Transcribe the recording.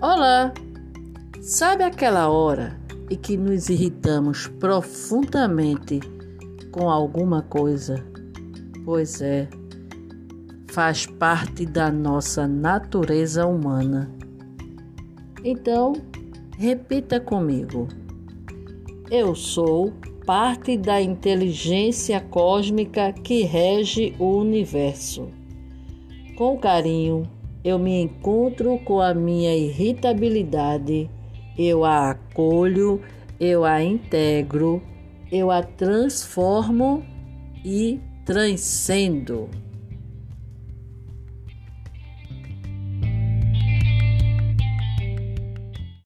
Olá! Sabe aquela hora em que nos irritamos profundamente com alguma coisa? Pois é, faz parte da nossa natureza humana. Então, repita comigo. Eu sou parte da inteligência cósmica que rege o universo. Com carinho, eu me encontro com a minha irritabilidade, eu a acolho, eu a integro, eu a transformo e transcendo.